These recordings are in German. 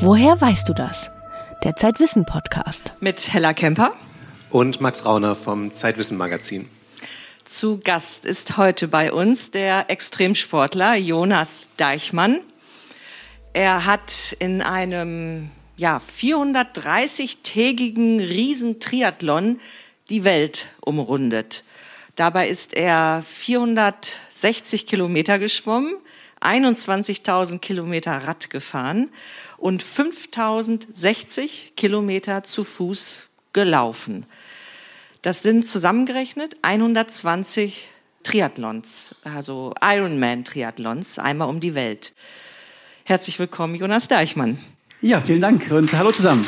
Woher weißt du das? Der Zeitwissen Podcast. Mit Hella Kemper und Max Rauner vom Zeitwissen Magazin. Zu Gast ist heute bei uns der Extremsportler Jonas Deichmann. Er hat in einem ja, 430-tägigen Riesentriathlon die Welt umrundet. Dabei ist er 460 Kilometer geschwommen, 21.000 Kilometer Rad gefahren und 5060 Kilometer zu Fuß gelaufen. Das sind zusammengerechnet 120 Triathlons, also Ironman-Triathlons, einmal um die Welt. Herzlich willkommen, Jonas Deichmann. Ja, vielen Dank und hallo zusammen.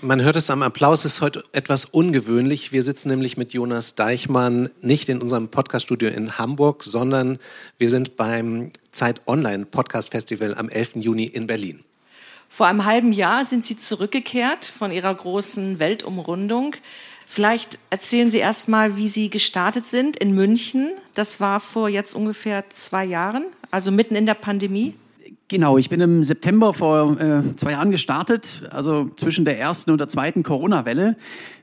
Man hört es am Applaus, ist heute etwas ungewöhnlich. Wir sitzen nämlich mit Jonas Deichmann nicht in unserem Podcaststudio in Hamburg, sondern wir sind beim Zeit Online Podcast Festival am 11. Juni in Berlin. Vor einem halben Jahr sind Sie zurückgekehrt von Ihrer großen Weltumrundung. Vielleicht erzählen Sie erst mal, wie Sie gestartet sind in München. Das war vor jetzt ungefähr zwei Jahren, also mitten in der Pandemie. Genau, ich bin im September vor äh, zwei Jahren gestartet, also zwischen der ersten und der zweiten Corona-Welle.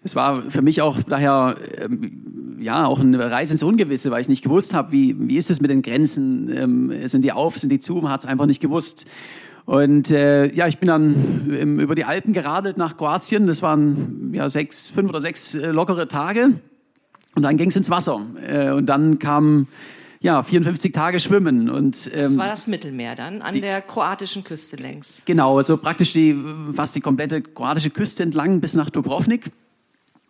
Es war für mich auch daher ähm, ja auch eine Reise ins Ungewisse, weil ich nicht gewusst habe, wie, wie ist es mit den Grenzen, ähm, sind die auf, sind die zu, man hat es einfach nicht gewusst. Und äh, ja, ich bin dann ähm, über die Alpen geradelt nach Kroatien. Das waren ja sechs, fünf oder sechs äh, lockere Tage. Und dann ging es ins Wasser. Äh, und dann kam ja, 54 Tage schwimmen. Und, ähm, das war das Mittelmeer dann, an die, der kroatischen Küste längs. Genau, also praktisch die, fast die komplette kroatische Küste entlang bis nach Dubrovnik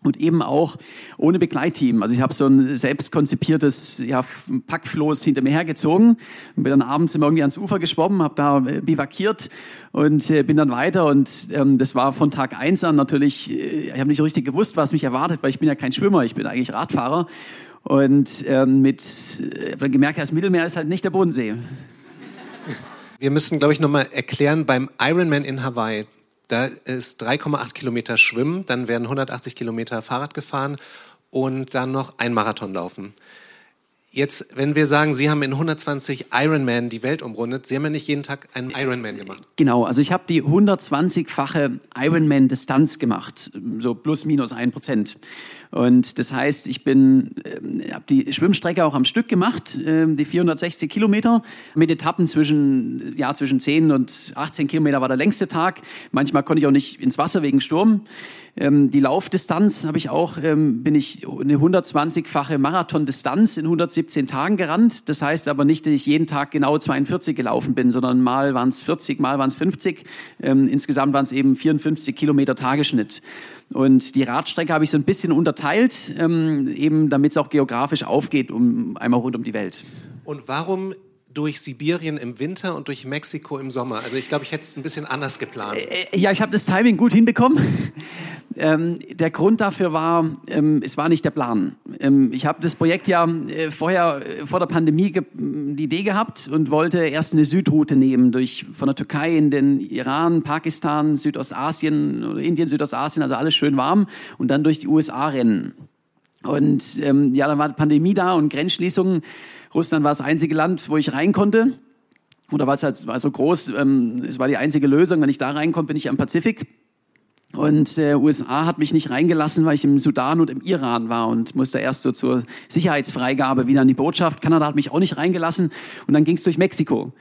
und eben auch ohne Begleitteam. Also ich habe so ein selbst konzipiertes ja, Packfloß hinter mir hergezogen und bin dann abends immer irgendwie ans Ufer geschwommen, habe da äh, bivakiert und äh, bin dann weiter und ähm, das war von Tag eins an natürlich, äh, ich habe nicht richtig gewusst, was mich erwartet, weil ich bin ja kein Schwimmer, ich bin eigentlich Radfahrer und ähm, mit äh, gemerkt, das Mittelmeer ist halt nicht der Bodensee. Wir müssen, glaube ich, nochmal erklären, beim Ironman in Hawaii, da ist 3,8 Kilometer Schwimmen, dann werden 180 Kilometer Fahrrad gefahren und dann noch ein Marathon laufen. Jetzt, wenn wir sagen, Sie haben in 120 Ironman die Welt umrundet, Sie haben ja nicht jeden Tag einen Ironman gemacht. Genau, also ich habe die 120-fache Ironman-Distanz gemacht, so plus minus ein Prozent. Und das heißt, ich bin, äh, habe die Schwimmstrecke auch am Stück gemacht, äh, die 460 Kilometer mit Etappen zwischen, ja, zwischen 10 und 18 Kilometer war der längste Tag. Manchmal konnte ich auch nicht ins Wasser wegen Sturm. Ähm, die Laufdistanz habe ich auch, ähm, bin ich eine 120-fache Marathondistanz in 117 Tagen gerannt. Das heißt aber nicht, dass ich jeden Tag genau 42 gelaufen bin, sondern mal waren es 40, mal waren es 50. Ähm, insgesamt waren es eben 54 Kilometer Tagesschnitt. Und die Radstrecke habe ich so ein bisschen unterteilt, ähm, eben damit es auch geografisch aufgeht, um einmal rund um die Welt. Und warum durch Sibirien im Winter und durch Mexiko im Sommer. Also ich glaube, ich hätte es ein bisschen anders geplant. Äh, äh, ja, ich habe das Timing gut hinbekommen. Ähm, der Grund dafür war, ähm, es war nicht der Plan. Ähm, ich habe das Projekt ja äh, vorher, äh, vor der Pandemie, die Idee gehabt und wollte erst eine Südroute nehmen, durch, von der Türkei in den Iran, Pakistan, Südostasien, Indien, Südostasien, also alles schön warm und dann durch die USA rennen. Und ähm, ja, dann war die Pandemie da und Grenzschließungen. Russland war das einzige Land, wo ich rein konnte. Oder war es halt war so groß, ähm, es war die einzige Lösung. Wenn ich da reinkomme, bin ich am Pazifik. Und äh, USA hat mich nicht reingelassen, weil ich im Sudan und im Iran war und musste erst so zur Sicherheitsfreigabe wieder an die Botschaft. Kanada hat mich auch nicht reingelassen und dann ging es durch Mexiko.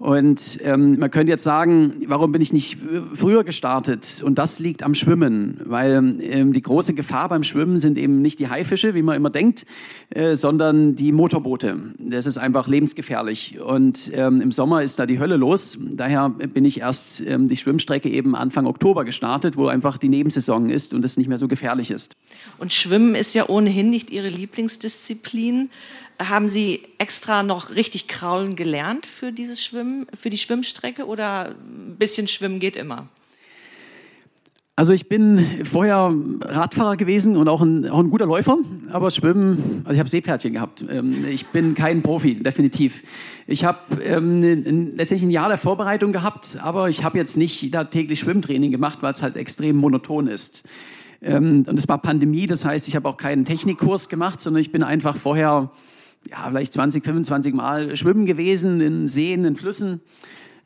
Und ähm, man könnte jetzt sagen, warum bin ich nicht äh, früher gestartet? Und das liegt am Schwimmen, weil ähm, die große Gefahr beim Schwimmen sind eben nicht die Haifische, wie man immer denkt, äh, sondern die Motorboote. Das ist einfach lebensgefährlich. Und ähm, im Sommer ist da die Hölle los. Daher bin ich erst ähm, die Schwimmstrecke eben Anfang Oktober gestartet, wo einfach die Nebensaison ist und es nicht mehr so gefährlich ist. Und Schwimmen ist ja ohnehin nicht Ihre Lieblingsdisziplin. Haben Sie extra noch richtig kraulen gelernt für dieses Schwimmen, für die Schwimmstrecke oder ein bisschen Schwimmen geht immer? Also ich bin vorher Radfahrer gewesen und auch ein, auch ein guter Läufer, aber Schwimmen, also ich habe Seepferdchen gehabt. Ähm, ich bin kein Profi, definitiv. Ich habe ähm, letztendlich ein Jahr der Vorbereitung gehabt, aber ich habe jetzt nicht da täglich Schwimmtraining gemacht, weil es halt extrem monoton ist. Ähm, und es war Pandemie, das heißt, ich habe auch keinen Technikkurs gemacht, sondern ich bin einfach vorher ja, vielleicht 20, 25 Mal schwimmen gewesen in Seen, in Flüssen.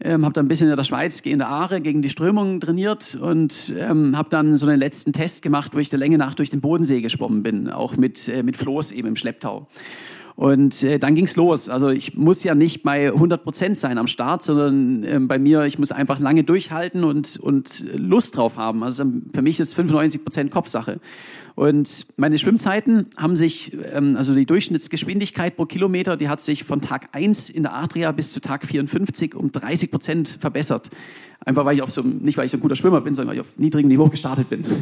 Ähm, habe dann ein bisschen in der Schweiz in der Aare gegen die Strömung trainiert und ähm, habe dann so einen letzten Test gemacht, wo ich der Länge nach durch den Bodensee geschwommen bin, auch mit, äh, mit Floß eben im Schlepptau. Und äh, dann ging's los. Also ich muss ja nicht bei 100 Prozent sein am Start, sondern äh, bei mir, ich muss einfach lange durchhalten und, und Lust drauf haben. Also für mich ist 95 Prozent Kopfsache. Und meine Schwimmzeiten haben sich, ähm, also die Durchschnittsgeschwindigkeit pro Kilometer, die hat sich von Tag 1 in der Adria bis zu Tag 54 um 30 Prozent verbessert. Einfach weil ich auf so, nicht weil ich so ein guter Schwimmer bin, sondern weil ich auf niedrigem Niveau gestartet bin.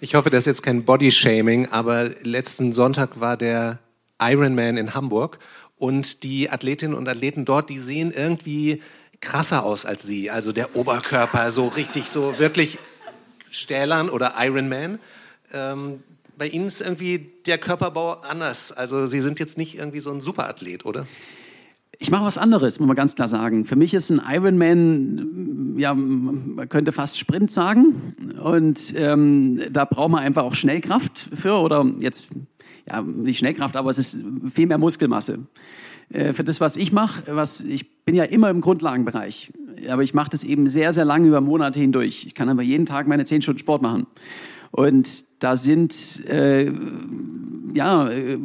Ich hoffe, das ist jetzt kein Bodyshaming, aber letzten Sonntag war der Ironman in Hamburg und die Athletinnen und Athleten dort, die sehen irgendwie krasser aus als sie. Also der Oberkörper so richtig so wirklich Stählern oder Ironman. Ähm, bei Ihnen ist irgendwie der Körperbau anders. Also Sie sind jetzt nicht irgendwie so ein Superathlet, oder? Ich mache was anderes, muss man ganz klar sagen. Für mich ist ein Ironman, ja, man könnte fast Sprint sagen. Und ähm, da braucht man einfach auch Schnellkraft für oder jetzt, ja, nicht Schnellkraft, aber es ist viel mehr Muskelmasse. Äh, für das, was ich mache, was ich bin ja immer im Grundlagenbereich, aber ich mache das eben sehr, sehr lange über Monate hindurch. Ich kann aber jeden Tag meine zehn Stunden Sport machen. Und da sind äh, ja äh,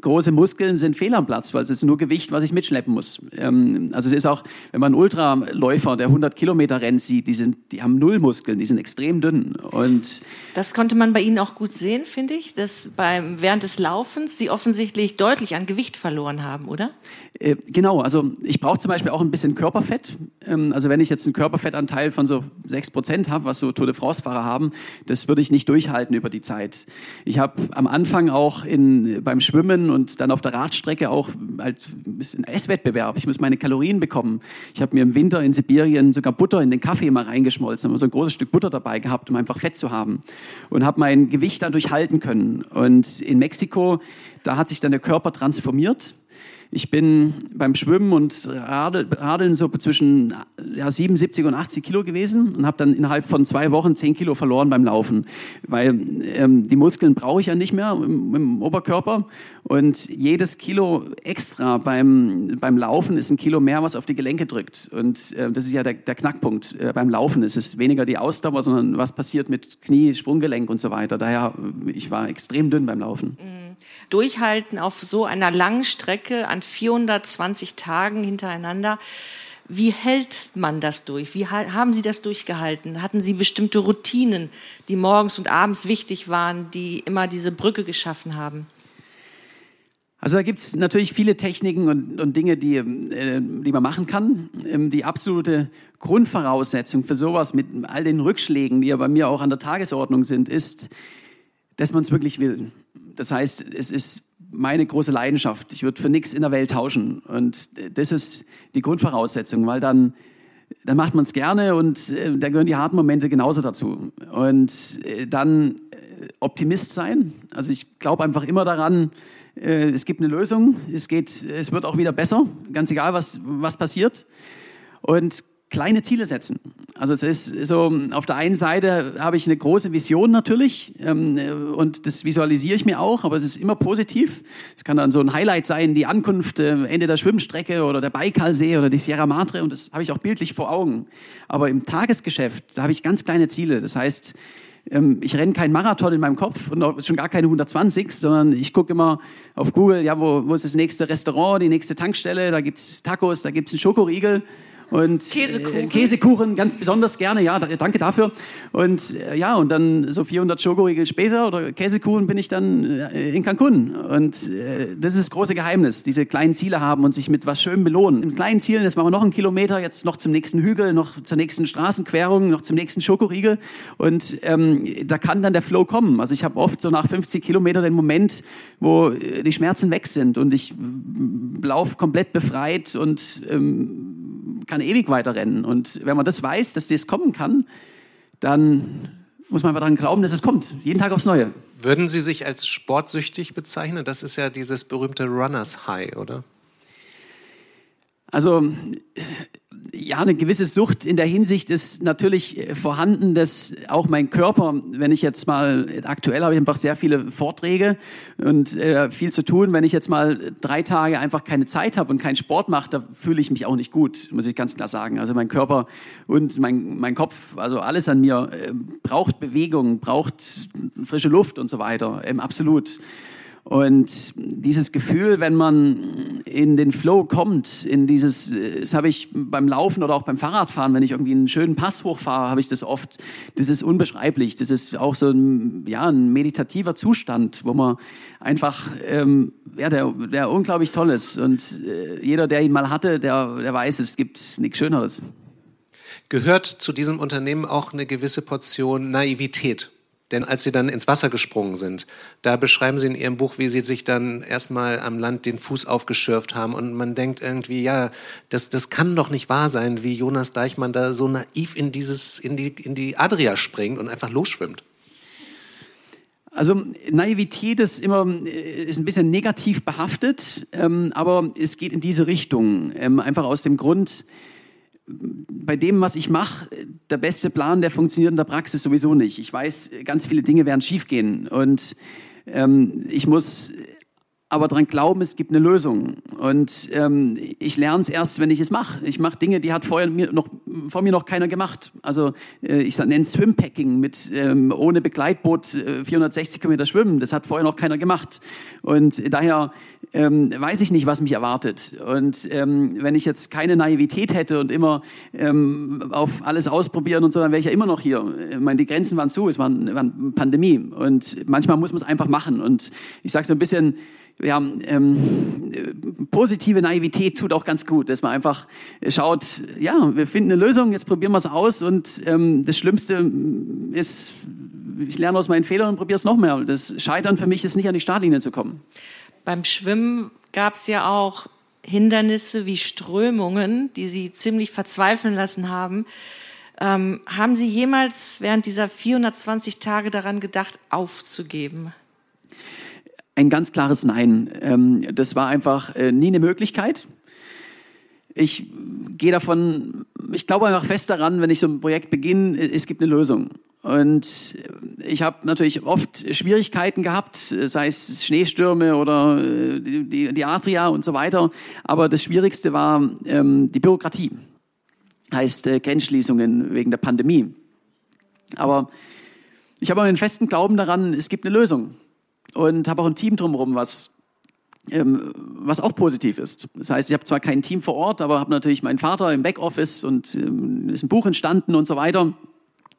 große Muskeln sind fehl am Platz, weil es ist nur Gewicht, was ich mitschleppen muss. Ähm, also es ist auch, wenn man einen Ultraläufer, der 100 Kilometer rennt, sieht, die sind, die haben null Muskeln, die sind extrem dünn. Und das konnte man bei Ihnen auch gut sehen, finde ich, dass beim während des Laufens Sie offensichtlich deutlich an Gewicht verloren haben, oder? Äh, genau, also ich brauche zum Beispiel auch ein bisschen Körperfett. Ähm, also wenn ich jetzt einen Körperfettanteil von so 6 Prozent habe, was so Tour de France-Fahrer haben, das würde ich nicht durchhalten über die Zeit. Ich habe am Anfang auch in, beim Schwimmen und dann auf der Radstrecke auch halt ein bisschen Esswettbewerb. Ich muss meine Kalorien bekommen. Ich habe mir im Winter in Sibirien sogar Butter in den Kaffee mal reingeschmolzen, habe so ein großes Stück Butter dabei gehabt, um einfach Fett zu haben und habe mein Gewicht dadurch halten können. Und in Mexiko, da hat sich dann der Körper transformiert ich bin beim Schwimmen und Radeln so zwischen ja, 77 und 80 Kilo gewesen und habe dann innerhalb von zwei Wochen 10 Kilo verloren beim Laufen, weil ähm, die Muskeln brauche ich ja nicht mehr im, im, Oberkörper und jedes Kilo extra beim, beim Laufen ist ein Kilo mehr, was auf die Gelenke drückt und äh, das ist ja der, der Knackpunkt äh, beim Laufen. Es ist weniger die Ausdauer, sondern was passiert mit Knie, Sprunggelenk und so weiter. Daher, ich war extrem dünn beim Laufen. Mhm. Durchhalten auf so einer langen Strecke an 420 Tagen hintereinander. Wie hält man das durch? Wie haben Sie das durchgehalten? Hatten Sie bestimmte Routinen, die morgens und abends wichtig waren, die immer diese Brücke geschaffen haben? Also da gibt es natürlich viele Techniken und, und Dinge, die, äh, die man machen kann. Ähm, die absolute Grundvoraussetzung für sowas mit all den Rückschlägen, die ja bei mir auch an der Tagesordnung sind, ist, dass man es wirklich will. Das heißt, es ist meine große Leidenschaft. Ich würde für nichts in der Welt tauschen. Und das ist die Grundvoraussetzung, weil dann, dann macht man es gerne und äh, da gehören die harten Momente genauso dazu. Und äh, dann äh, Optimist sein. Also ich glaube einfach immer daran, äh, es gibt eine Lösung, es, geht, es wird auch wieder besser, ganz egal, was, was passiert. Und kleine Ziele setzen. Also es ist so, auf der einen Seite habe ich eine große Vision natürlich ähm, und das visualisiere ich mir auch, aber es ist immer positiv. Es kann dann so ein Highlight sein, die Ankunft, äh, Ende der Schwimmstrecke oder der Baikalsee oder die Sierra Madre und das habe ich auch bildlich vor Augen. Aber im Tagesgeschäft, da habe ich ganz kleine Ziele. Das heißt, ähm, ich renne keinen Marathon in meinem Kopf und schon gar keine 120, sondern ich gucke immer auf Google, ja, wo, wo ist das nächste Restaurant, die nächste Tankstelle, da gibt's Tacos, da gibt's einen Schokoriegel und Käsekuchen. Äh, Käsekuchen ganz besonders gerne, ja, danke dafür. Und äh, ja, und dann so 400 Schokoriegel später oder Käsekuchen bin ich dann äh, in Cancun. Und äh, das ist das große Geheimnis, diese kleinen Ziele haben und sich mit was schön belohnen. In kleinen Zielen, jetzt machen wir noch einen Kilometer, jetzt noch zum nächsten Hügel, noch zur nächsten Straßenquerung, noch zum nächsten Schokoriegel. Und ähm, da kann dann der Flow kommen. Also ich habe oft so nach 50 Kilometern den Moment, wo die Schmerzen weg sind und ich laufe komplett befreit und ähm, kann ewig weiterrennen. Und wenn man das weiß, dass das kommen kann, dann muss man einfach daran glauben, dass es kommt. Jeden Tag aufs Neue. Würden Sie sich als sportsüchtig bezeichnen? Das ist ja dieses berühmte Runners High, oder? Also ja, eine gewisse Sucht in der Hinsicht ist natürlich vorhanden, dass auch mein Körper, wenn ich jetzt mal, aktuell habe ich einfach sehr viele Vorträge und äh, viel zu tun, wenn ich jetzt mal drei Tage einfach keine Zeit habe und keinen Sport mache, da fühle ich mich auch nicht gut, muss ich ganz klar sagen. Also mein Körper und mein, mein Kopf, also alles an mir äh, braucht Bewegung, braucht frische Luft und so weiter, ähm, absolut. Und dieses Gefühl, wenn man in den Flow kommt, in dieses, das habe ich beim Laufen oder auch beim Fahrradfahren, wenn ich irgendwie einen schönen Pass hochfahre, habe ich das oft. Das ist unbeschreiblich. Das ist auch so ein, ja, ein meditativer Zustand, wo man einfach, ähm, ja, der, der unglaublich toll ist. Und äh, jeder, der ihn mal hatte, der, der weiß, es gibt nichts Schöneres. Gehört zu diesem Unternehmen auch eine gewisse Portion Naivität? Denn als sie dann ins Wasser gesprungen sind, da beschreiben sie in ihrem Buch, wie sie sich dann erstmal am Land den Fuß aufgeschürft haben. Und man denkt irgendwie, ja, das, das kann doch nicht wahr sein, wie Jonas Deichmann da so naiv in, dieses, in, die, in die Adria springt und einfach losschwimmt. Also Naivität ist immer ist ein bisschen negativ behaftet, ähm, aber es geht in diese Richtung. Ähm, einfach aus dem Grund, bei dem, was ich mache, der beste Plan, der funktioniert in der Praxis sowieso nicht. Ich weiß, ganz viele Dinge werden schiefgehen und ähm, ich muss aber daran glauben, es gibt eine Lösung. Und ähm, ich lerne es erst, wenn ich es mache. Ich mache Dinge, die hat vorher mir noch, vor mir noch keiner gemacht. Also äh, ich nenne es Swimpacking mit ähm, ohne Begleitboot äh, 460 Kilometer schwimmen. Das hat vorher noch keiner gemacht. Und daher ähm, weiß ich nicht, was mich erwartet. Und ähm, wenn ich jetzt keine Naivität hätte und immer ähm, auf alles ausprobieren und so, dann wäre ich ja immer noch hier. Ich meine, die Grenzen waren zu, es war eine Pandemie. Und manchmal muss man es einfach machen. Und ich sage so ein bisschen, ja, ähm, positive Naivität tut auch ganz gut, dass man einfach schaut, ja, wir finden eine Lösung, jetzt probieren wir es aus und ähm, das Schlimmste ist, ich lerne aus meinen Fehlern und probiere es noch mehr. Das Scheitern für mich ist nicht an die Startlinie zu kommen. Beim Schwimmen gab es ja auch Hindernisse wie Strömungen, die Sie ziemlich verzweifeln lassen haben. Ähm, haben Sie jemals während dieser 420 Tage daran gedacht, aufzugeben? Ein ganz klares Nein. Ähm, das war einfach äh, nie eine Möglichkeit. Ich gehe davon, ich glaube einfach fest daran, wenn ich so ein Projekt beginne, es gibt eine Lösung. Und ich habe natürlich oft Schwierigkeiten gehabt, sei es Schneestürme oder äh, die, die Adria und so weiter. Aber das Schwierigste war ähm, die Bürokratie, heißt äh, Grenzschließungen wegen der Pandemie. Aber ich habe einen festen Glauben daran, es gibt eine Lösung und habe auch ein Team drumherum, was ähm, was auch positiv ist. Das heißt, ich habe zwar kein Team vor Ort, aber habe natürlich meinen Vater im Backoffice und ähm, ist ein Buch entstanden und so weiter.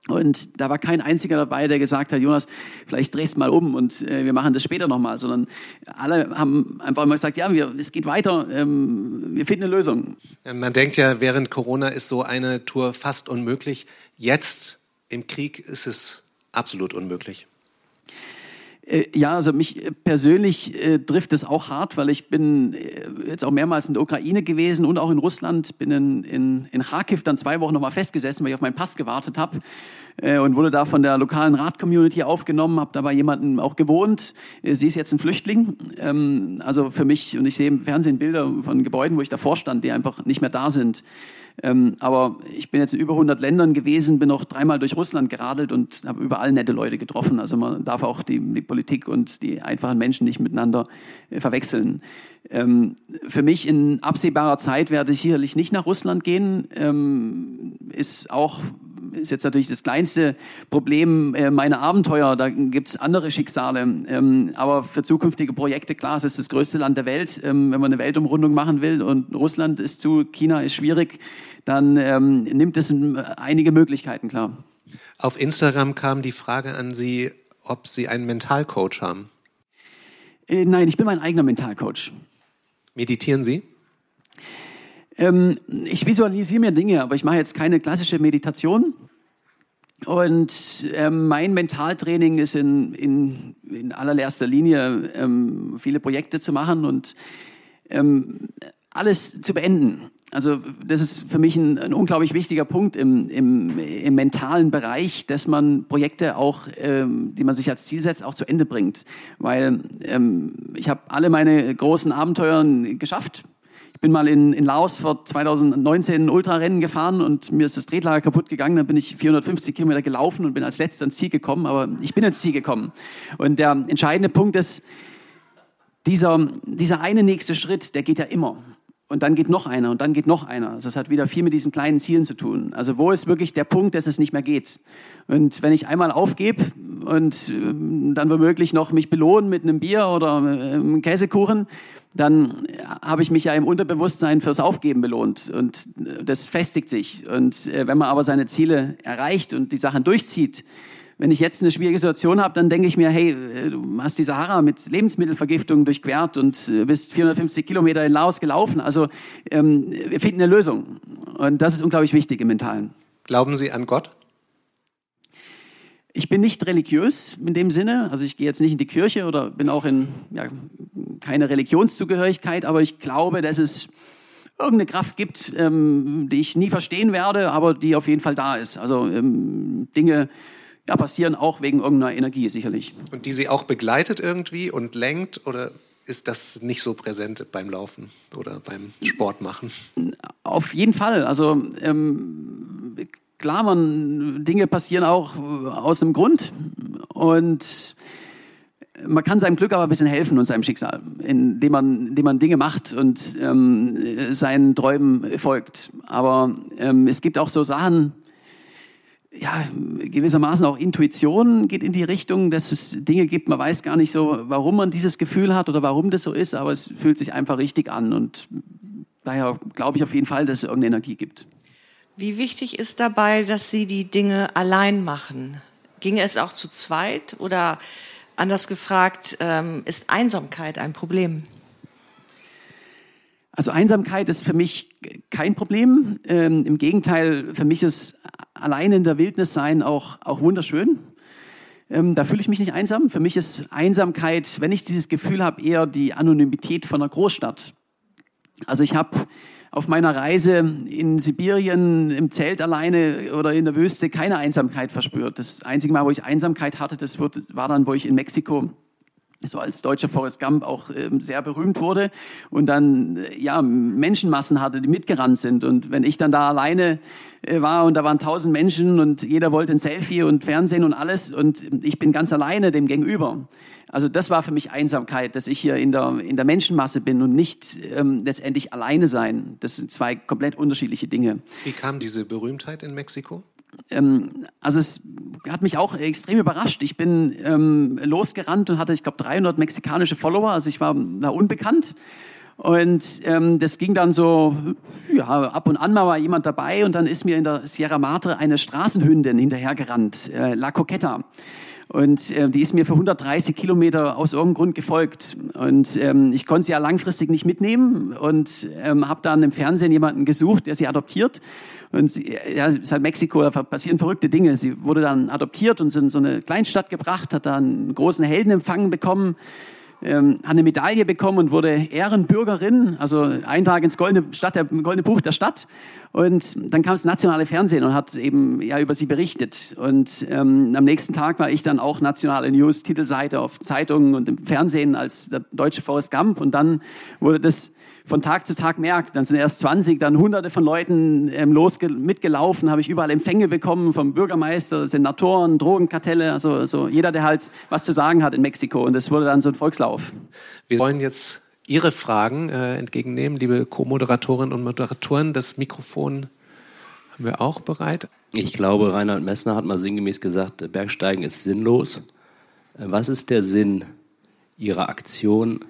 Und da war kein einziger dabei, der gesagt hat, Jonas, vielleicht drehst mal um und äh, wir machen das später nochmal, sondern alle haben einfach mal gesagt, ja, wir, es geht weiter, ähm, wir finden eine Lösung. Man denkt ja, während Corona ist so eine Tour fast unmöglich. Jetzt im Krieg ist es absolut unmöglich. Äh, ja, also mich persönlich äh, trifft es auch hart, weil ich bin äh, jetzt auch mehrmals in der Ukraine gewesen und auch in Russland, bin in, in, in Kharkiv dann zwei Wochen nochmal festgesessen, weil ich auf meinen Pass gewartet habe äh, und wurde da von der lokalen Rat-Community aufgenommen, habe da bei jemandem auch gewohnt. Äh, sie ist jetzt ein Flüchtling, ähm, also für mich, und ich sehe im Fernsehen Bilder von Gebäuden, wo ich davor stand, die einfach nicht mehr da sind. Ähm, aber ich bin jetzt in über 100 Ländern gewesen, bin auch dreimal durch Russland geradelt und habe überall nette Leute getroffen. Also man darf auch die, die Politik und die einfachen Menschen nicht miteinander äh, verwechseln. Ähm, für mich in absehbarer Zeit werde ich sicherlich nicht nach Russland gehen. Ähm, ist auch ist jetzt natürlich das kleinste Problem äh, meiner Abenteuer. Da gibt es andere Schicksale. Ähm, aber für zukünftige Projekte, klar, es ist das größte Land der Welt. Ähm, wenn man eine Weltumrundung machen will und Russland ist zu, China ist schwierig, dann ähm, nimmt es einige Möglichkeiten, klar. Auf Instagram kam die Frage an Sie, ob Sie einen Mentalcoach haben. Äh, nein, ich bin mein eigener Mentalcoach. Meditieren Sie? Ähm, ich visualisiere mir Dinge, aber ich mache jetzt keine klassische Meditation. Und ähm, mein Mentaltraining ist in, in, in allererster Linie ähm, viele Projekte zu machen und ähm, alles zu beenden. Also das ist für mich ein, ein unglaublich wichtiger Punkt im, im, im, mentalen Bereich, dass man Projekte auch, ähm, die man sich als Ziel setzt, auch zu Ende bringt. Weil ähm, ich habe alle meine großen Abenteuer geschafft bin mal in, in Laos vor 2019 ein Ultrarennen gefahren und mir ist das Tretlager kaputt gegangen. Dann bin ich 450 Kilometer gelaufen und bin als letzter ins Ziel gekommen. Aber ich bin ins Ziel gekommen. Und der entscheidende Punkt ist, dieser, dieser eine nächste Schritt, der geht ja immer. Und dann geht noch einer und dann geht noch einer. Also das hat wieder viel mit diesen kleinen Zielen zu tun. Also wo ist wirklich der Punkt, dass es nicht mehr geht? Und wenn ich einmal aufgebe und ähm, dann womöglich noch mich belohnen mit einem Bier oder äh, einem Käsekuchen, dann habe ich mich ja im Unterbewusstsein fürs Aufgeben belohnt und äh, das festigt sich. Und äh, wenn man aber seine Ziele erreicht und die Sachen durchzieht, wenn ich jetzt eine schwierige Situation habe, dann denke ich mir, hey, äh, du hast die Sahara mit Lebensmittelvergiftung durchquert und äh, bist 450 Kilometer in Laos gelaufen. Also ähm, wir finden eine Lösung. Und das ist unglaublich wichtig im Mentalen. Glauben Sie an Gott? Ich bin nicht religiös in dem Sinne, also ich gehe jetzt nicht in die Kirche oder bin auch in ja, keine Religionszugehörigkeit, aber ich glaube, dass es irgendeine Kraft gibt, ähm, die ich nie verstehen werde, aber die auf jeden Fall da ist. Also ähm, Dinge, ja, passieren auch wegen irgendeiner Energie sicherlich. Und die Sie auch begleitet irgendwie und lenkt oder ist das nicht so präsent beim Laufen oder beim Sport machen? Auf jeden Fall. Also ähm, klar, man, Dinge passieren auch aus dem Grund und man kann seinem Glück aber ein bisschen helfen und seinem Schicksal, indem man, indem man Dinge macht und ähm, seinen Träumen folgt. Aber ähm, es gibt auch so Sachen, ja, gewissermaßen auch Intuition geht in die Richtung, dass es Dinge gibt, man weiß gar nicht so, warum man dieses Gefühl hat oder warum das so ist, aber es fühlt sich einfach richtig an und daher glaube ich auf jeden Fall, dass es irgendeine Energie gibt. Wie wichtig ist dabei, dass Sie die Dinge allein machen? Ging es auch zu zweit oder anders gefragt, ähm, ist Einsamkeit ein Problem? Also Einsamkeit ist für mich kein Problem. Ähm, Im Gegenteil, für mich ist allein in der Wildnis sein auch, auch wunderschön. Ähm, da fühle ich mich nicht einsam. Für mich ist Einsamkeit, wenn ich dieses Gefühl habe, eher die Anonymität von einer Großstadt. Also ich habe auf meiner Reise in Sibirien im Zelt alleine oder in der Wüste keine Einsamkeit verspürt. Das einzige Mal, wo ich Einsamkeit hatte, das war dann, wo ich in Mexiko so als deutscher Forrest Gump auch ähm, sehr berühmt wurde und dann äh, ja Menschenmassen hatte, die mitgerannt sind und wenn ich dann da alleine äh, war und da waren tausend Menschen und jeder wollte ein Selfie und Fernsehen und alles und ich bin ganz alleine dem gegenüber. Also das war für mich Einsamkeit, dass ich hier in der in der Menschenmasse bin und nicht ähm, letztendlich alleine sein. Das sind zwei komplett unterschiedliche Dinge. Wie kam diese Berühmtheit in Mexiko? Ähm, also es hat mich auch extrem überrascht. Ich bin ähm, losgerannt und hatte, ich glaube, 300 mexikanische Follower. Also ich war da unbekannt. Und ähm, das ging dann so, ja, ab und an mal war jemand dabei und dann ist mir in der Sierra Madre eine Straßenhündin hinterhergerannt, äh, La Coqueta. Und äh, die ist mir für 130 Kilometer aus irgendeinem Grund gefolgt. Und ähm, ich konnte sie ja langfristig nicht mitnehmen und ähm, habe dann im Fernsehen jemanden gesucht, der sie adoptiert. Und sie, ja, es ist halt Mexiko, da passieren verrückte Dinge. Sie wurde dann adoptiert und in so eine Kleinstadt gebracht, hat da einen großen Heldenempfang bekommen, ähm, hat eine Medaille bekommen und wurde Ehrenbürgerin, also Eintrag ins goldene, Stadt, der, goldene Buch der Stadt. Und dann kam das nationale Fernsehen und hat eben ja über sie berichtet. Und ähm, am nächsten Tag war ich dann auch nationale News, Titelseite auf Zeitungen und im Fernsehen als der deutsche Forrest Gump. Und dann wurde das von Tag zu Tag merkt. Dann sind erst 20, dann hunderte von Leuten ähm, los mitgelaufen, habe ich überall Empfänge bekommen vom Bürgermeister, Senatoren, Drogenkartelle, also, also jeder, der halt was zu sagen hat in Mexiko. Und das wurde dann so ein Volkslauf. Wir wollen jetzt Ihre Fragen äh, entgegennehmen, liebe Co-Moderatorinnen und Moderatoren. Das Mikrofon haben wir auch bereit. Ich glaube, Reinhard Messner hat mal sinngemäß gesagt, Bergsteigen ist sinnlos. Äh, was ist der Sinn Ihrer Aktion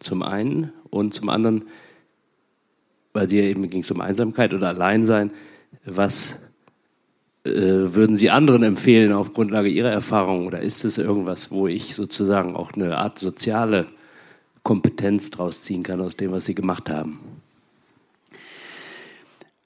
zum einen und zum anderen, weil Sie ja eben ging es um Einsamkeit oder Alleinsein, was äh, würden Sie anderen empfehlen auf Grundlage Ihrer Erfahrung oder ist es irgendwas, wo ich sozusagen auch eine Art soziale Kompetenz draus ziehen kann aus dem, was Sie gemacht haben?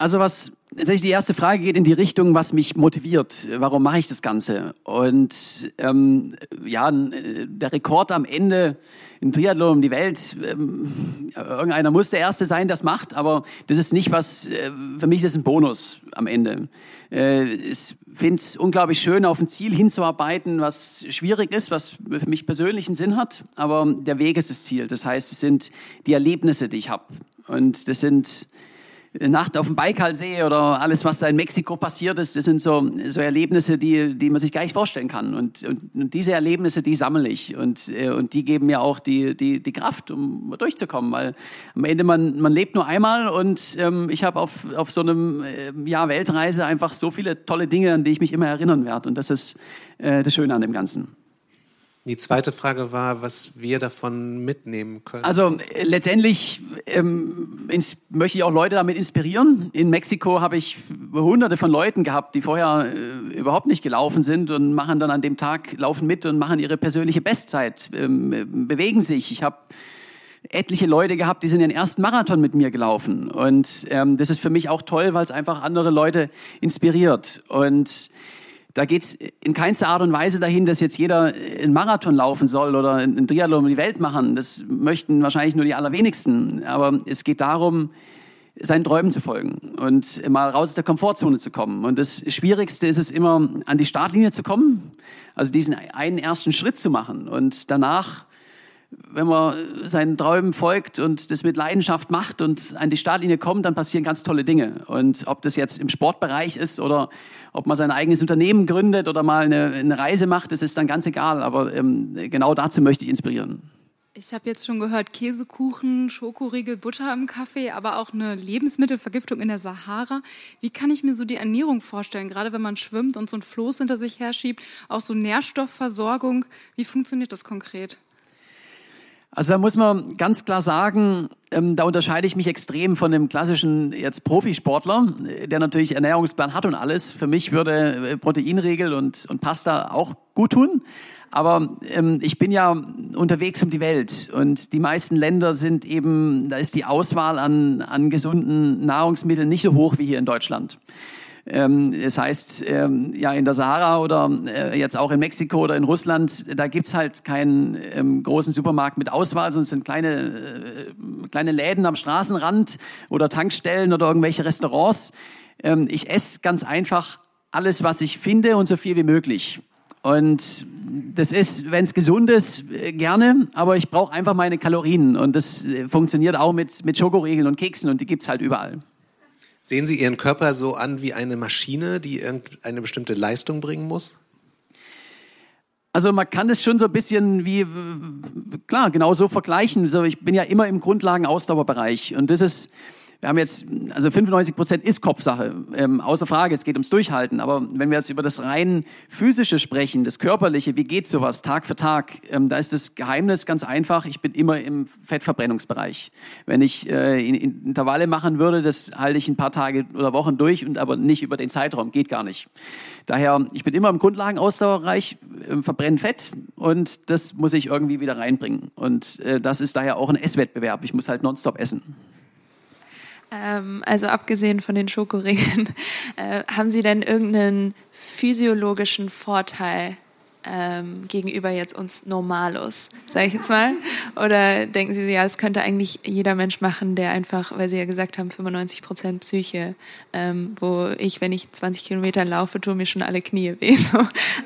Also was tatsächlich die erste Frage geht in die Richtung, was mich motiviert. Warum mache ich das Ganze? Und ähm, ja, der Rekord am Ende im Triathlon um die Welt. Ähm, irgendeiner muss der Erste sein, der es macht, aber das ist nicht was, äh, für mich ist das ein Bonus am Ende. Äh, ich finde es unglaublich schön, auf ein Ziel hinzuarbeiten, was schwierig ist, was für mich persönlichen Sinn hat, aber der Weg ist das Ziel. Das heißt, es sind die Erlebnisse, die ich habe. Und das sind Nacht auf dem Baikalsee oder alles, was da in Mexiko passiert ist, das sind so, so Erlebnisse, die, die man sich gar nicht vorstellen kann. Und, und, und diese Erlebnisse, die sammle ich und, äh, und die geben mir auch die, die, die Kraft, um durchzukommen, weil am Ende man, man lebt nur einmal und ähm, ich habe auf, auf so einem äh, ja, Weltreise einfach so viele tolle Dinge, an die ich mich immer erinnern werde. Und das ist äh, das Schöne an dem Ganzen. Die zweite Frage war, was wir davon mitnehmen können. Also äh, letztendlich ähm, möchte ich auch Leute damit inspirieren. In Mexiko habe ich hunderte von Leuten gehabt, die vorher äh, überhaupt nicht gelaufen sind und machen dann an dem Tag, laufen mit und machen ihre persönliche Bestzeit, ähm, bewegen sich. Ich habe etliche Leute gehabt, die sind den ersten Marathon mit mir gelaufen. Und ähm, das ist für mich auch toll, weil es einfach andere Leute inspiriert. Und da geht's in keinster Art und Weise dahin, dass jetzt jeder einen Marathon laufen soll oder einen Triathlon um die Welt machen. Das möchten wahrscheinlich nur die allerwenigsten. Aber es geht darum, seinen Träumen zu folgen und mal raus aus der Komfortzone zu kommen. Und das Schwierigste ist es immer, an die Startlinie zu kommen, also diesen einen ersten Schritt zu machen und danach wenn man seinen Träumen folgt und das mit Leidenschaft macht und an die Startlinie kommt, dann passieren ganz tolle Dinge. Und ob das jetzt im Sportbereich ist oder ob man sein eigenes Unternehmen gründet oder mal eine, eine Reise macht, das ist dann ganz egal. Aber ähm, genau dazu möchte ich inspirieren. Ich habe jetzt schon gehört, Käsekuchen, Schokoriegel, Butter im Kaffee, aber auch eine Lebensmittelvergiftung in der Sahara. Wie kann ich mir so die Ernährung vorstellen, gerade wenn man schwimmt und so ein Floß hinter sich herschiebt, auch so Nährstoffversorgung? Wie funktioniert das konkret? Also da muss man ganz klar sagen, ähm, da unterscheide ich mich extrem von dem klassischen jetzt Profisportler, der natürlich Ernährungsplan hat und alles. Für mich würde äh, Proteinregel und, und Pasta auch gut tun. Aber ähm, ich bin ja unterwegs um die Welt und die meisten Länder sind eben, da ist die Auswahl an, an gesunden Nahrungsmitteln nicht so hoch wie hier in Deutschland. Ähm, das heißt, ähm, ja, in der Sahara oder äh, jetzt auch in Mexiko oder in Russland, da gibt's halt keinen ähm, großen Supermarkt mit Auswahl, sondern es sind kleine, äh, kleine Läden am Straßenrand oder Tankstellen oder irgendwelche Restaurants. Ähm, ich esse ganz einfach alles, was ich finde und so viel wie möglich. Und das ist, wenn es gesund ist, äh, gerne, aber ich brauche einfach meine Kalorien. Und das äh, funktioniert auch mit, mit Schokoriegeln und Keksen und die gibt's halt überall. Sehen Sie Ihren Körper so an wie eine Maschine, die irgendeine bestimmte Leistung bringen muss? Also man kann es schon so ein bisschen wie, klar, genau so vergleichen. Also ich bin ja immer im Grundlagen-Ausdauerbereich und das ist, wir haben jetzt, also 95 Prozent ist Kopfsache, ähm, außer Frage, es geht ums Durchhalten. Aber wenn wir jetzt über das rein physische sprechen, das Körperliche, wie geht sowas Tag für Tag, ähm, da ist das Geheimnis ganz einfach, ich bin immer im Fettverbrennungsbereich. Wenn ich äh, in, in Intervalle machen würde, das halte ich ein paar Tage oder Wochen durch, und aber nicht über den Zeitraum, geht gar nicht. Daher, ich bin immer im Grundlagenausdauerbereich, äh, verbrenne Fett und das muss ich irgendwie wieder reinbringen. Und äh, das ist daher auch ein Esswettbewerb. Ich muss halt nonstop essen. Ähm, also abgesehen von den Schokoriegeln, äh, haben Sie denn irgendeinen physiologischen Vorteil ähm, gegenüber jetzt uns Normalos, sage ich jetzt mal? Oder denken Sie, ja, das könnte eigentlich jeder Mensch machen, der einfach, weil Sie ja gesagt haben, 95 Prozent Psyche, ähm, wo ich, wenn ich 20 Kilometer laufe, tun mir schon alle Knie weh. So.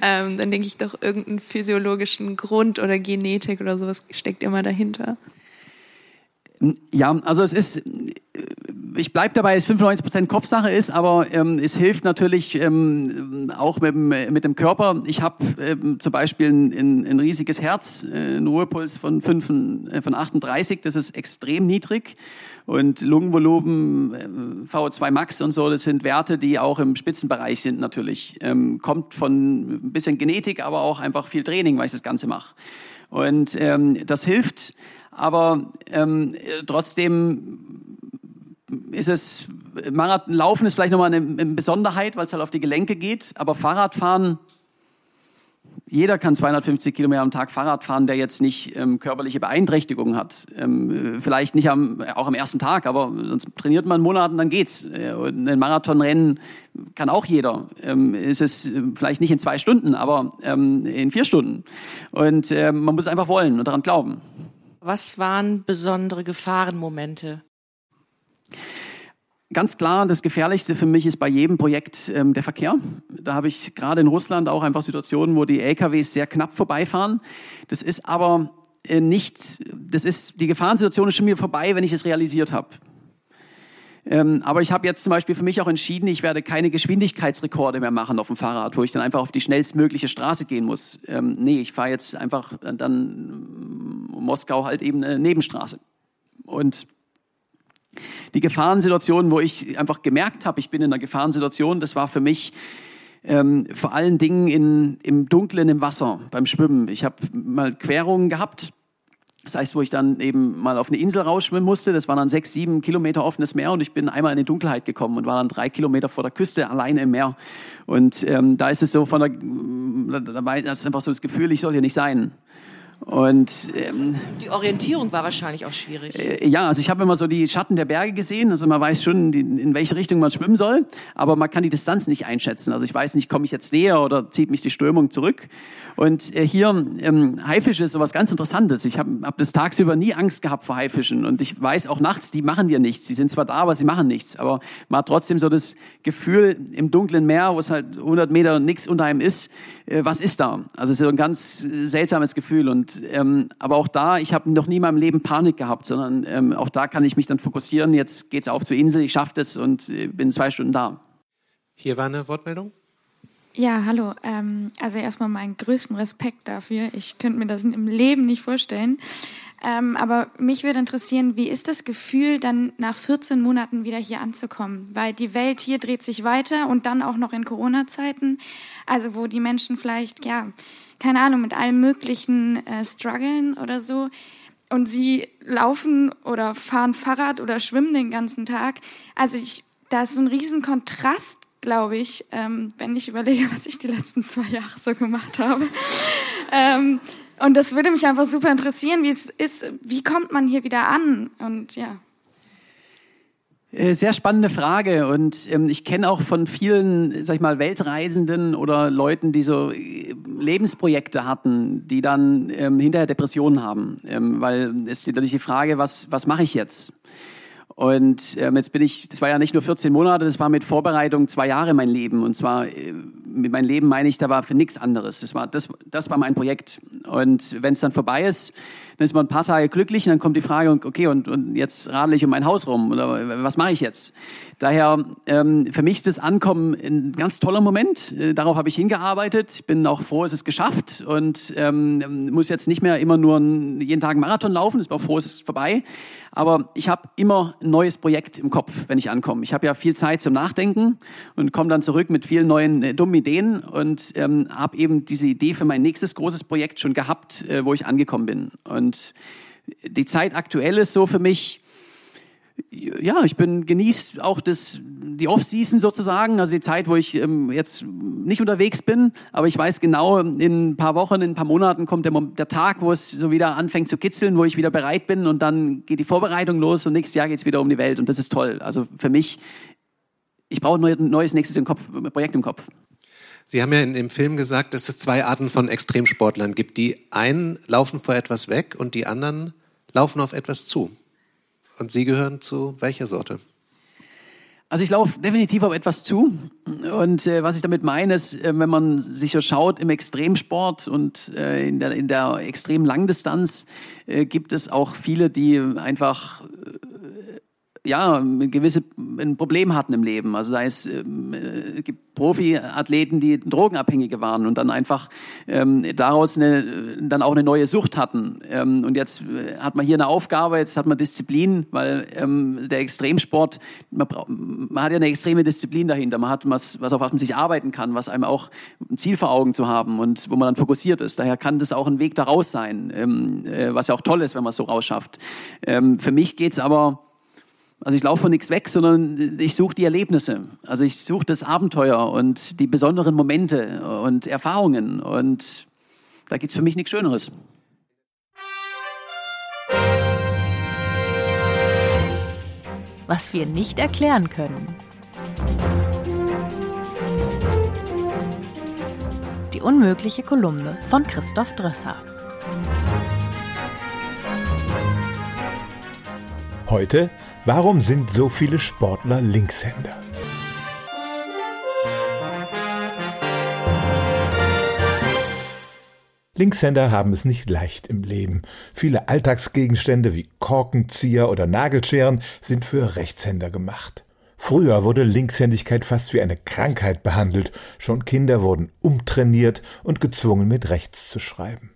Ähm, dann denke ich doch, irgendeinen physiologischen Grund oder Genetik oder sowas steckt immer dahinter. Ja, also es ist, ich bleibe dabei, es 95% Kopfsache ist, aber ähm, es hilft natürlich ähm, auch mit, mit dem Körper. Ich habe ähm, zum Beispiel ein, ein, ein riesiges Herz, äh, einen Ruhepuls von, 5, äh, von 38, das ist extrem niedrig. Und Lungenvolumen, äh, VO2 Max und so, das sind Werte, die auch im Spitzenbereich sind natürlich. Ähm, kommt von ein bisschen Genetik, aber auch einfach viel Training, weil ich das Ganze mache. Und ähm, das hilft. Aber ähm, trotzdem ist es, Marathonlaufen ist vielleicht nochmal eine, eine Besonderheit, weil es halt auf die Gelenke geht, aber Fahrradfahren Jeder kann 250 Kilometer am Tag Fahrrad fahren, der jetzt nicht ähm, körperliche Beeinträchtigungen hat. Ähm, vielleicht nicht am, auch am ersten Tag, aber sonst trainiert man einen Monat und dann geht's. Äh, ein Marathonrennen kann auch jeder. Ähm, ist es äh, vielleicht nicht in zwei Stunden, aber ähm, in vier Stunden. Und äh, man muss einfach wollen und daran glauben. Was waren besondere Gefahrenmomente? Ganz klar, das Gefährlichste für mich ist bei jedem Projekt ähm, der Verkehr. Da habe ich gerade in Russland auch einfach Situationen, wo die LKWs sehr knapp vorbeifahren. Das ist aber äh, nicht, das ist, die Gefahrensituation ist schon mir vorbei, wenn ich es realisiert habe. Ähm, aber ich habe jetzt zum Beispiel für mich auch entschieden, ich werde keine Geschwindigkeitsrekorde mehr machen auf dem Fahrrad, wo ich dann einfach auf die schnellstmögliche Straße gehen muss. Ähm, nee, ich fahre jetzt einfach dann Moskau halt eben eine Nebenstraße. Und die Gefahrensituation, wo ich einfach gemerkt habe, ich bin in einer Gefahrensituation, das war für mich ähm, vor allen Dingen in, im Dunklen im Wasser beim Schwimmen. Ich habe mal Querungen gehabt, das heißt, wo ich dann eben mal auf eine Insel rausschwimmen musste. Das waren dann sechs, sieben Kilometer offenes Meer und ich bin einmal in die Dunkelheit gekommen und war dann drei Kilometer vor der Küste alleine im Meer. Und ähm, da ist es so von der, da war das einfach so das Gefühl, ich soll hier nicht sein. Und ähm, die Orientierung war wahrscheinlich auch schwierig. Äh, ja, also ich habe immer so die Schatten der Berge gesehen, also man weiß schon, die, in welche Richtung man schwimmen soll, aber man kann die Distanz nicht einschätzen. Also ich weiß nicht, komme ich jetzt näher oder zieht mich die Strömung zurück. Und äh, hier ähm, Haifische ist sowas ganz Interessantes. Ich habe hab das tagsüber nie Angst gehabt vor Haifischen und ich weiß auch nachts, die machen dir nichts. Sie sind zwar da, aber sie machen nichts. Aber man hat trotzdem so das Gefühl im dunklen Meer, wo es halt 100 Meter nichts unter einem ist, äh, was ist da? Also es ist so ein ganz seltsames Gefühl und ähm, aber auch da, ich habe noch nie in meinem Leben Panik gehabt, sondern ähm, auch da kann ich mich dann fokussieren. Jetzt geht's auf zur Insel, ich schaffe das und äh, bin zwei Stunden da. Hier war eine Wortmeldung. Ja, hallo. Ähm, also erstmal meinen größten Respekt dafür. Ich könnte mir das im Leben nicht vorstellen. Ähm, aber mich würde interessieren, wie ist das Gefühl, dann nach 14 Monaten wieder hier anzukommen? Weil die Welt hier dreht sich weiter und dann auch noch in Corona-Zeiten, also wo die Menschen vielleicht, ja, keine Ahnung, mit allem Möglichen äh, strugglen oder so. Und sie laufen oder fahren Fahrrad oder schwimmen den ganzen Tag. Also ich, da ist so ein riesen Kontrast, glaube ich, ähm, wenn ich überlege, was ich die letzten zwei Jahre so gemacht habe. ähm, und das würde mich einfach super interessieren, wie es ist, wie kommt man hier wieder an? Und ja. Äh, sehr spannende Frage und ähm, ich kenne auch von vielen, sag ich mal, Weltreisenden oder Leuten, die so äh, Lebensprojekte hatten, die dann ähm, hinterher Depressionen haben, ähm, weil es ist natürlich die Frage, was was mache ich jetzt? Und ähm, jetzt bin ich, das war ja nicht nur 14 Monate, das war mit Vorbereitung zwei Jahre mein Leben. Und zwar äh, mit meinem Leben meine ich, da war für nichts anderes. Das war, das, das war mein Projekt. Und wenn es dann vorbei ist, dann ist man ein paar Tage glücklich und dann kommt die Frage, okay, und, und jetzt radle ich um mein Haus rum oder was mache ich jetzt? Daher ähm, für mich ist das Ankommen ein ganz toller Moment. Äh, darauf habe ich hingearbeitet. Ich bin auch froh, es ist geschafft und ähm, muss jetzt nicht mehr immer nur jeden Tag einen Marathon laufen. Ich bin auch froh, es ist vorbei. Aber ich habe immer ein neues Projekt im Kopf, wenn ich ankomme. Ich habe ja viel Zeit zum Nachdenken und komme dann zurück mit vielen neuen äh, dummen Ideen und ähm, habe eben diese Idee für mein nächstes großes Projekt schon gehabt, äh, wo ich angekommen bin. Und die Zeit aktuell ist so für mich, ja, ich bin genieße auch das die Off-Season sozusagen, also die Zeit, wo ich ähm, jetzt nicht unterwegs bin, aber ich weiß genau, in ein paar Wochen, in ein paar Monaten kommt der, der Tag, wo es so wieder anfängt zu kitzeln, wo ich wieder bereit bin und dann geht die Vorbereitung los und nächstes Jahr geht es wieder um die Welt und das ist toll. Also für mich, ich brauche ein neues nächstes im Kopf, Projekt im Kopf. Sie haben ja in dem Film gesagt, dass es zwei Arten von Extremsportlern gibt. Die einen laufen vor etwas weg und die anderen laufen auf etwas zu. Und Sie gehören zu welcher Sorte? Also ich laufe definitiv auf etwas zu. Und äh, was ich damit meine, ist, äh, wenn man sich so schaut im Extremsport und äh, in, der, in der extremen Langdistanz, äh, gibt es auch viele, die einfach ja, gewisse ein Problem hatten im Leben. Also sei es ähm, äh, gibt Profiathleten, die Drogenabhängige waren und dann einfach ähm, daraus eine, dann auch eine neue Sucht hatten. Ähm, und jetzt äh, hat man hier eine Aufgabe, jetzt hat man Disziplin, weil ähm, der Extremsport, man, man hat ja eine extreme Disziplin dahinter. Man hat was, was auf was sich arbeiten kann, was einem auch ein Ziel vor Augen zu haben und wo man dann fokussiert ist. Daher kann das auch ein Weg daraus sein, ähm, äh, was ja auch toll ist, wenn man es so rausschafft. Ähm, für mich geht's aber also ich laufe von nichts weg, sondern ich suche die Erlebnisse. Also ich suche das Abenteuer und die besonderen Momente und Erfahrungen. Und Da gibt es für mich nichts Schöneres. Was wir nicht erklären können. Die unmögliche Kolumne von Christoph Drösser. Heute, warum sind so viele Sportler Linkshänder? Linkshänder haben es nicht leicht im Leben. Viele Alltagsgegenstände wie Korkenzieher oder Nagelscheren sind für Rechtshänder gemacht. Früher wurde Linkshändigkeit fast wie eine Krankheit behandelt. Schon Kinder wurden umtrainiert und gezwungen, mit rechts zu schreiben.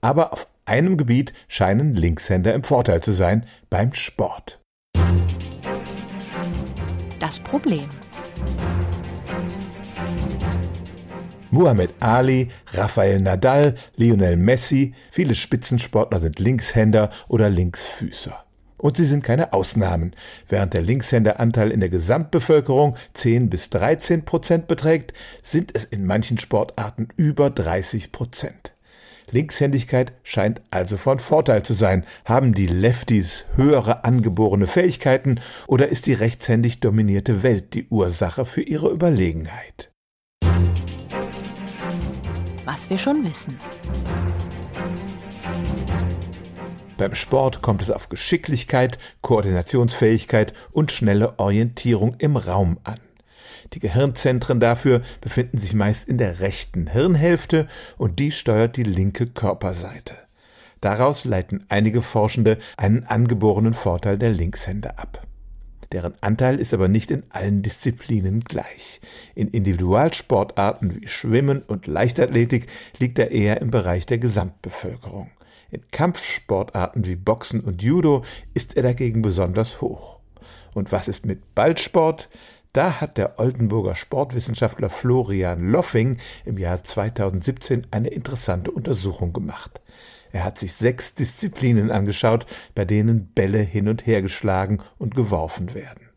Aber auf einem Gebiet scheinen Linkshänder im Vorteil zu sein, beim Sport. Das Problem. Muhammad Ali, Rafael Nadal, Lionel Messi, viele Spitzensportler sind Linkshänder oder Linksfüßer. Und sie sind keine Ausnahmen. Während der Linkshänderanteil in der Gesamtbevölkerung 10 bis 13 Prozent beträgt, sind es in manchen Sportarten über 30 Prozent. Linkshändigkeit scheint also von Vorteil zu sein. Haben die Lefties höhere angeborene Fähigkeiten oder ist die rechtshändig dominierte Welt die Ursache für ihre Überlegenheit? was wir schon wissen. Beim Sport kommt es auf Geschicklichkeit, Koordinationsfähigkeit und schnelle Orientierung im Raum an. Die Gehirnzentren dafür befinden sich meist in der rechten Hirnhälfte und die steuert die linke Körperseite. Daraus leiten einige Forschende einen angeborenen Vorteil der Linkshänder ab. Deren Anteil ist aber nicht in allen Disziplinen gleich. In Individualsportarten wie Schwimmen und Leichtathletik liegt er eher im Bereich der Gesamtbevölkerung. In Kampfsportarten wie Boxen und Judo ist er dagegen besonders hoch. Und was ist mit Ballsport? Da hat der Oldenburger Sportwissenschaftler Florian Loffing im Jahr 2017 eine interessante Untersuchung gemacht. Er hat sich sechs Disziplinen angeschaut, bei denen Bälle hin und her geschlagen und geworfen werden.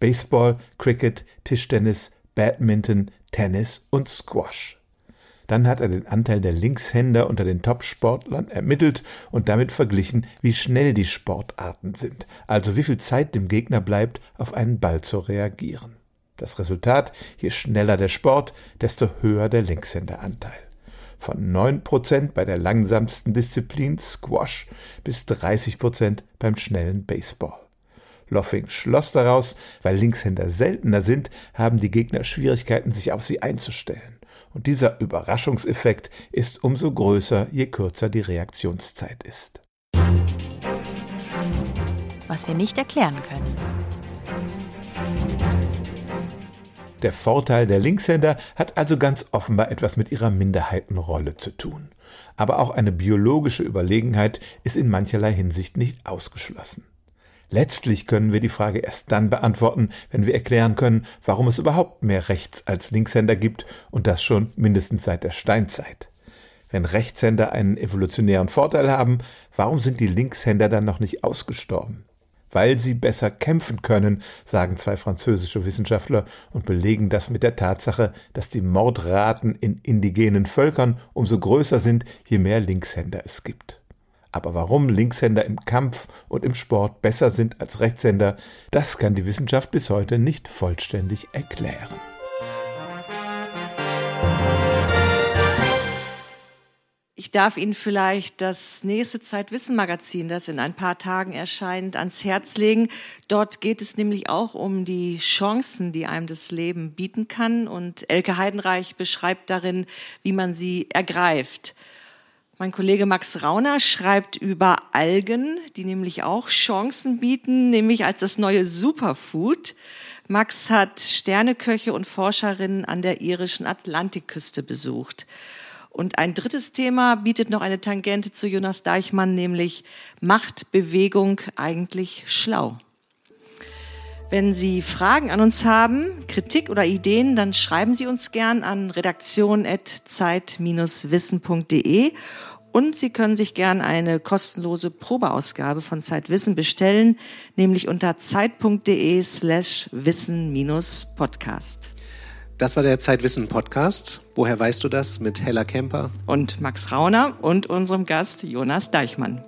Baseball, Cricket, Tischtennis, Badminton, Tennis und Squash. Dann hat er den Anteil der Linkshänder unter den Topsportlern ermittelt und damit verglichen, wie schnell die Sportarten sind, also wie viel Zeit dem Gegner bleibt, auf einen Ball zu reagieren. Das Resultat, je schneller der Sport, desto höher der Linkshänderanteil von 9% bei der langsamsten Disziplin Squash bis 30% beim schnellen Baseball. Loffing schloss daraus, weil Linkshänder seltener sind, haben die Gegner Schwierigkeiten, sich auf sie einzustellen. Und dieser Überraschungseffekt ist umso größer, je kürzer die Reaktionszeit ist. Was wir nicht erklären können. Der Vorteil der Linkshänder hat also ganz offenbar etwas mit ihrer Minderheitenrolle zu tun. Aber auch eine biologische Überlegenheit ist in mancherlei Hinsicht nicht ausgeschlossen. Letztlich können wir die Frage erst dann beantworten, wenn wir erklären können, warum es überhaupt mehr Rechts- als Linkshänder gibt und das schon mindestens seit der Steinzeit. Wenn Rechtshänder einen evolutionären Vorteil haben, warum sind die Linkshänder dann noch nicht ausgestorben? Weil sie besser kämpfen können, sagen zwei französische Wissenschaftler und belegen das mit der Tatsache, dass die Mordraten in indigenen Völkern umso größer sind, je mehr Linkshänder es gibt. Aber warum Linkshänder im Kampf und im Sport besser sind als Rechtshänder, das kann die Wissenschaft bis heute nicht vollständig erklären. Ich darf Ihnen vielleicht das nächste Zeitwissen-Magazin, das in ein paar Tagen erscheint, ans Herz legen. Dort geht es nämlich auch um die Chancen, die einem das Leben bieten kann. Und Elke Heidenreich beschreibt darin, wie man sie ergreift. Mein Kollege Max Rauner schreibt über Algen, die nämlich auch Chancen bieten, nämlich als das neue Superfood. Max hat Sterneköche und Forscherinnen an der irischen Atlantikküste besucht. Und ein drittes Thema bietet noch eine Tangente zu Jonas Deichmann, nämlich Macht Bewegung eigentlich schlau? Wenn Sie Fragen an uns haben, Kritik oder Ideen, dann schreiben Sie uns gern an redaktion.zeit-wissen.de und Sie können sich gern eine kostenlose Probeausgabe von Zeitwissen bestellen, nämlich unter zeit.de slash wissen-podcast. Das war der Zeitwissen-Podcast. Woher weißt du das? Mit Hella Kemper und Max Rauner und unserem Gast Jonas Deichmann.